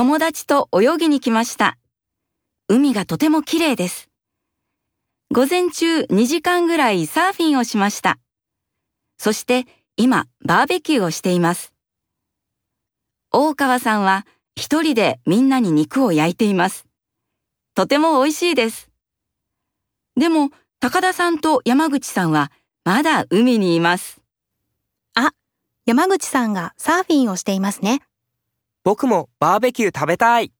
友達と泳ぎに来ました。海がとても綺麗です。午前中2時間ぐらいサーフィンをしました。そして今バーベキューをしています。大川さんは一人でみんなに肉を焼いています。とても美味しいです。でも高田さんと山口さんはまだ海にいます。あ山口さんがサーフィンをしていますね。僕もバーベキュー食べたい。